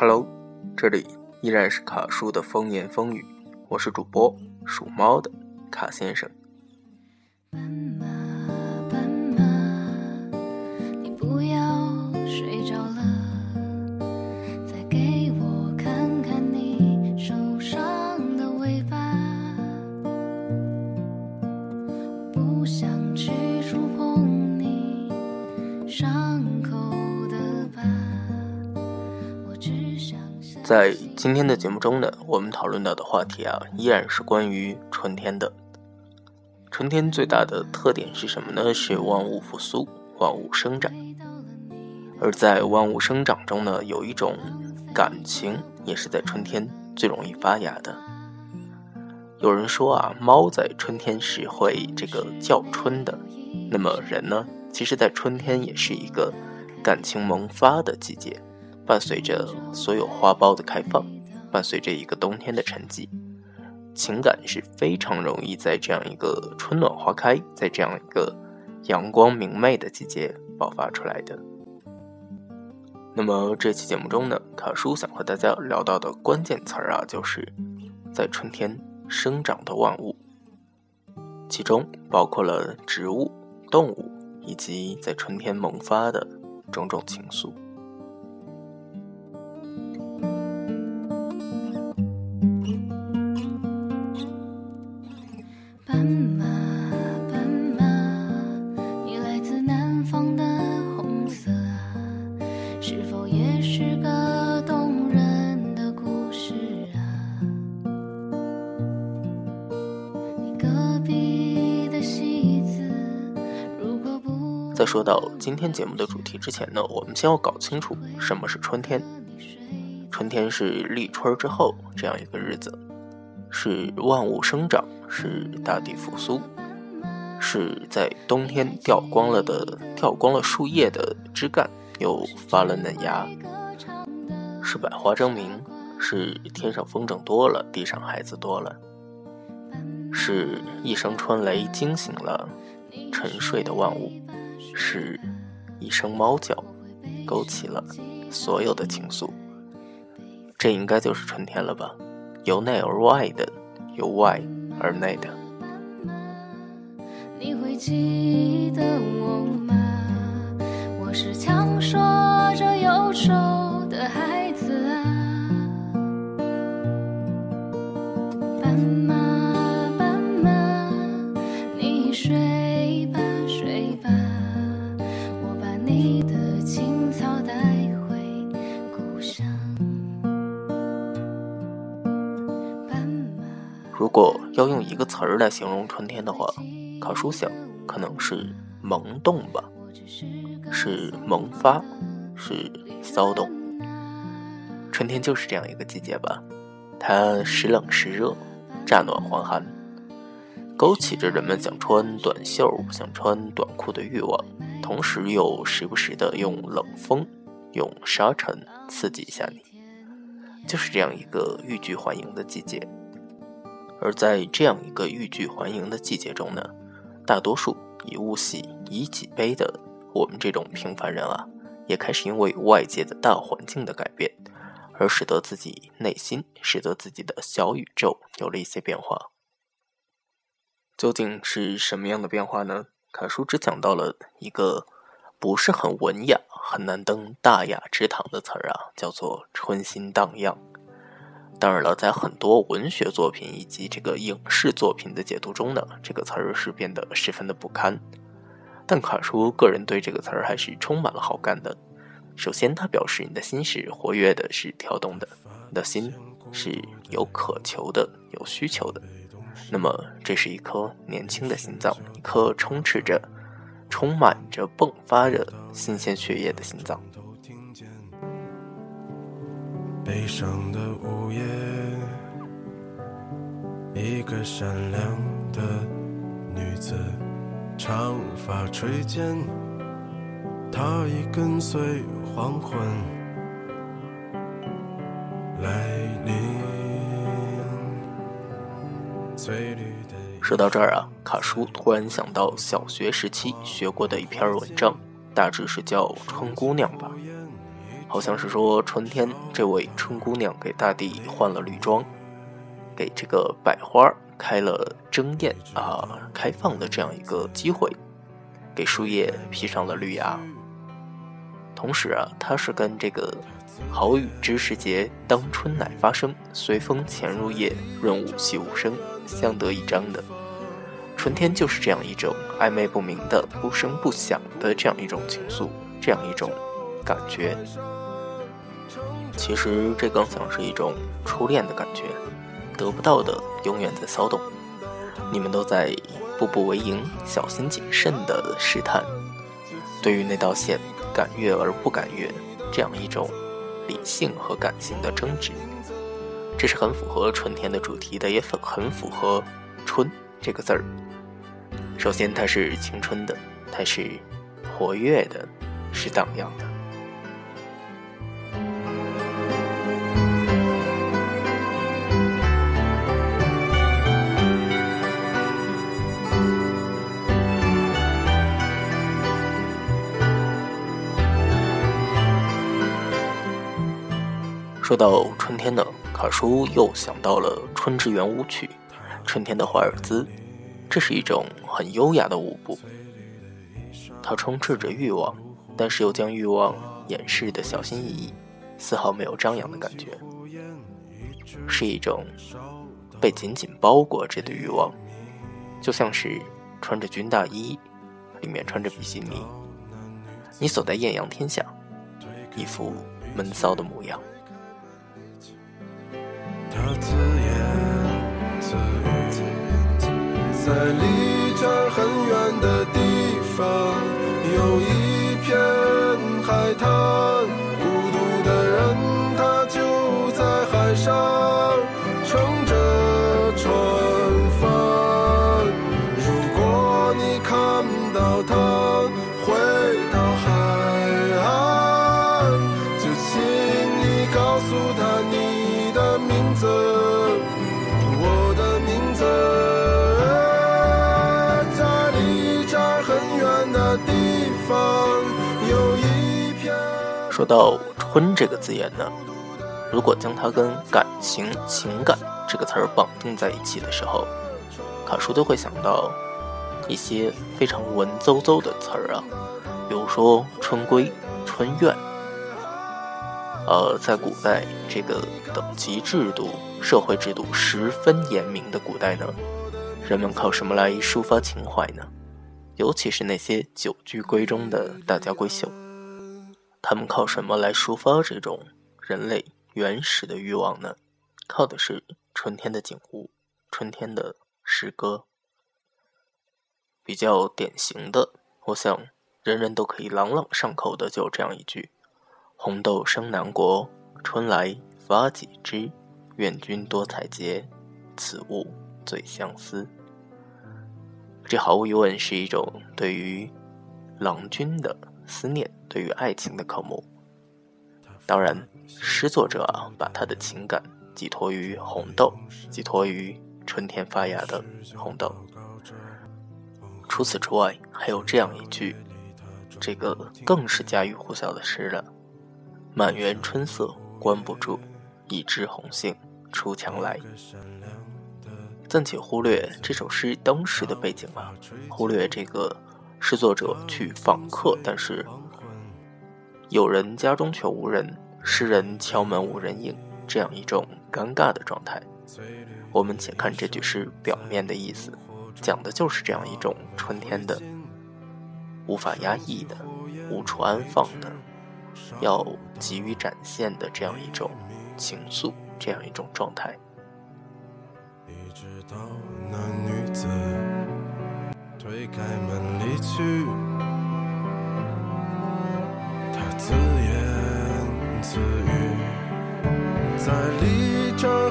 Hello，这里依然是卡叔的风言风语，我是主播属猫的卡先生。不想去在今天的节目中呢，我们讨论到的话题啊，依然是关于春天的。春天最大的特点是什么呢？是万物复苏，万物生长。而在万物生长中呢，有一种感情，也是在春天最容易发芽的。有人说啊，猫在春天是会这个叫春的。那么人呢，其实在春天也是一个感情萌发的季节。伴随着所有花苞的开放，伴随着一个冬天的沉寂，情感是非常容易在这样一个春暖花开，在这样一个阳光明媚的季节爆发出来的。那么这期节目中呢，卡叔想和大家聊到的关键词儿啊，就是在春天生长的万物，其中包括了植物、动物以及在春天萌发的种种情愫。在说到今天节目的主题之前呢，我们先要搞清楚什么是春天。春天是立春之后这样一个日子，是万物生长，是大地复苏，是在冬天掉光了的掉光了树叶的枝干又发了嫩芽，是百花争鸣，是天上风筝多了，地上孩子多了，是一声春雷惊醒了沉睡的万物。是一声猫叫，勾起了所有的情愫。这应该就是春天了吧？由内而外的，由外而内的。你会记得我吗？我是强说着忧愁要用一个词儿来形容春天的话，卡叔想可能是萌动吧，是萌发，是骚动。春天就是这样一个季节吧，它时冷时热，乍暖还寒，勾起着人们想穿短袖、想穿短裤的欲望，同时又时不时的用冷风、用沙尘刺激一下你，就是这样一个欲拒还迎的季节。而在这样一个欲拒还迎的季节中呢，大多数以物喜、以己悲的我们这种平凡人啊，也开始因为外界的大环境的改变，而使得自己内心、使得自己的小宇宙有了一些变化。究竟是什么样的变化呢？卡叔只讲到了一个不是很文雅、很难登大雅之堂的词儿啊，叫做“春心荡漾”。当然了，在很多文学作品以及这个影视作品的解读中呢，这个词儿是变得十分的不堪。但卡叔个人对这个词儿还是充满了好感的。首先，它表示你的心是活跃的，是跳动的，你的心是有渴求的，有需求的。那么，这是一颗年轻的心脏，一颗充斥着、充满着、迸发着新鲜血液的心脏。悲伤的午夜，一个善良的女子，长发垂肩，她已跟随黄昏来临。说到这儿啊，卡叔突然想到小学时期学过的一篇文章，大致是叫《春姑娘》吧。好像是说春天这位春姑娘给大地换了绿装，给这个百花开了争艳啊开放的这样一个机会，给树叶披上了绿芽。同时啊，它是跟这个“好雨知时节，当春乃发生，随风潜入夜，润物细无声”相得益彰的。春天就是这样一种暧昧不明的、不声不响的这样一种情愫，这样一种感觉。其实这更像是一种初恋的感觉，得不到的永远在骚动。你们都在步步为营、小心谨慎的试探，对于那道线敢越而不敢越，这样一种理性和感性的争执，这是很符合春天的主题的，也很很符合“春”这个字儿。首先，它是青春的，它是活跃的，是荡漾的。说到春天呢，卡叔又想到了《春之圆舞曲》，春天的华尔兹。这是一种很优雅的舞步，它充斥着欲望，但是又将欲望掩饰的小心翼翼，丝毫没有张扬的感觉，是一种被紧紧包裹着的欲望，就像是穿着军大衣，里面穿着比基尼，你走在艳阳天下，一副闷骚的模样。自言自语在离这儿很远的地方，有一片说到“春”这个字眼呢，如果将它跟感情、情感这个词儿绑定在一起的时候，卡叔都会想到一些非常文绉绉的词儿啊，比如说“春闺”“春怨”。呃，在古代这个等级制度、社会制度十分严明的古代呢，人们靠什么来抒发情怀呢？尤其是那些久居闺中的大家闺秀。他们靠什么来抒发这种人类原始的欲望呢？靠的是春天的景物，春天的诗歌。比较典型的，我想人人都可以朗朗上口的，就这样一句：“红豆生南国，春来发几枝。愿君多采撷，此物最相思。”这毫无疑问是一种对于郎君的。思念对于爱情的渴慕，当然，诗作者，把他的情感寄托于红豆，寄托于春天发芽的红豆。除此之外，还有这样一句，这个更是家喻户晓的诗了：“满园春色关不住，一枝红杏出墙来。”暂且忽略这首诗当时的背景吧，忽略这个。是作者去访客，但是有人家中却无人，诗人敲门无人应，这样一种尴尬的状态。我们且看这句诗表面的意思，讲的就是这样一种春天的无法压抑的、无处安放的、要急于展现的这样一种情愫，这样一种状态。推开门离去，他自言自语，在离这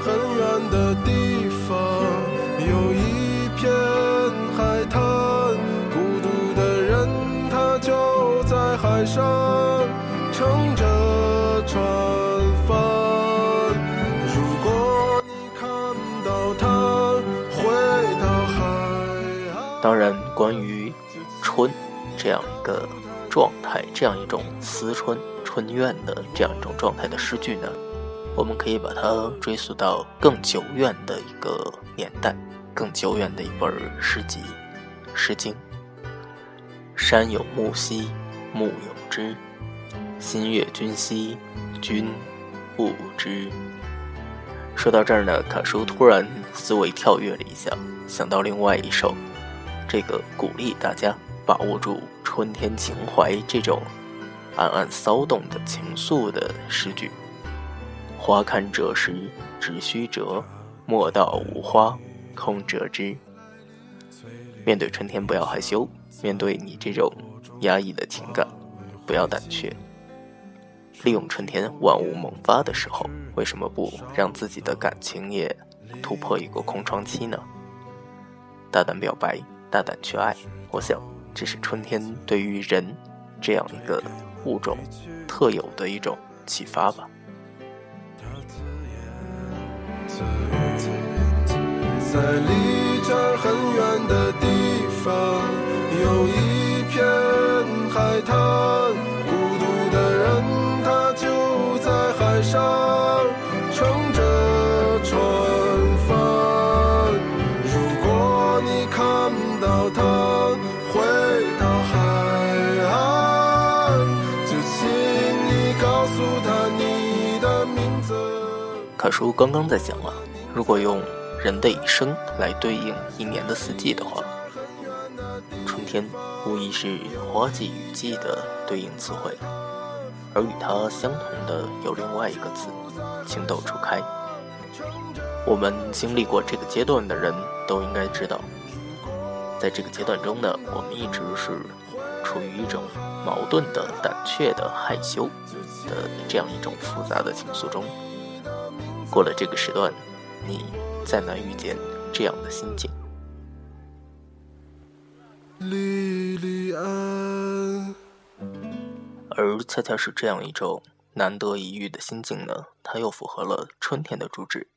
关于春这样一个状态，这样一种思春、春怨的这样一种状态的诗句呢，我们可以把它追溯到更久远的一个年代，更久远的一本诗集《诗经》。山有木兮，木有枝；心悦君兮，君不知。说到这儿呢，卡叔突然思维跳跃了一下，想到另外一首，这个鼓励大家把握住春天情怀这种暗暗骚动的情愫的诗句：“花堪折时直须折，莫道无花空折枝。”面对春天，不要害羞。面对你这种压抑的情感，不要胆怯。利用春天万物萌发的时候，为什么不让自己的感情也突破一个空窗期呢？大胆表白，大胆去爱。我想，这是春天对于人这样一个物种特有的一种启发吧。在离这很远的地方。有一片海滩，卡叔刚刚在讲了，如果用人的一生来对应一年的四季的话。春天无疑是花季雨季的对应词汇，而与它相同的有另外一个词“情窦初开”。我们经历过这个阶段的人都应该知道，在这个阶段中呢，我们一直是处于一种矛盾的、胆怯的、害羞的这样一种复杂的情愫中。过了这个时段，你再难遇见这样的心境。莉莉安，而恰恰是这样一种难得一遇的心境呢，它又符合了春天的主旨。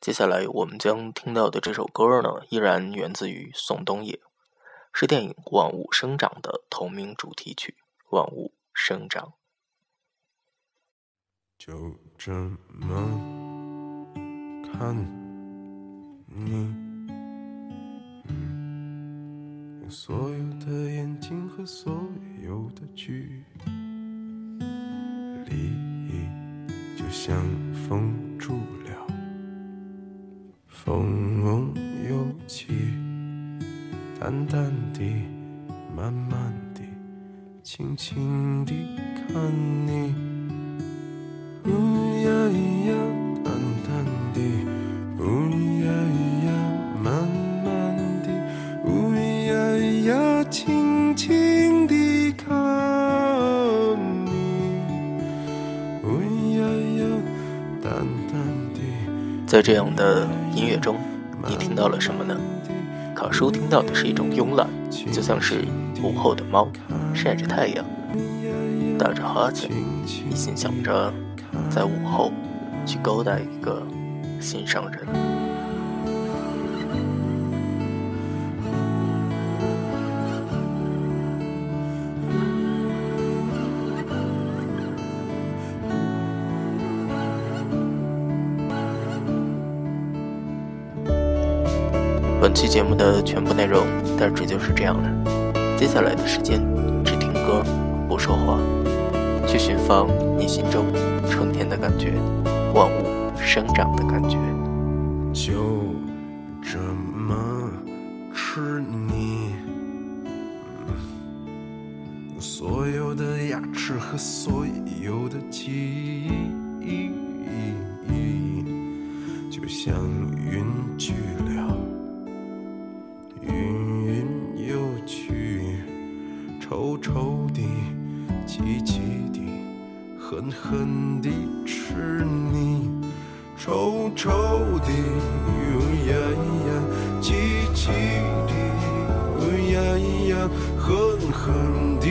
接下来我们将听到的这首歌呢，依然源自于宋冬野，是电影《万物生长》的同名主题曲《万物生长》。就这么看你。所有的眼睛和所有的距离，就像封住了，风又起，淡淡的，慢慢的，轻轻的看你，这样的音乐中，你听到了什么呢？卡叔听到的是一种慵懒，就像是午后的猫，晒着太阳，打着哈欠，一心想着在午后去勾搭一个心上人。本期节目的全部内容大致就是这样了。接下来的时间，只听歌，不说话，去寻访你心中春天的感觉，万物生长的感觉。就这么吃你，所有的牙齿和所有的记忆，就像云去了。臭臭的，急急的，狠狠地吃你；臭臭的，呀呀，急急的，呀呀，狠狠地，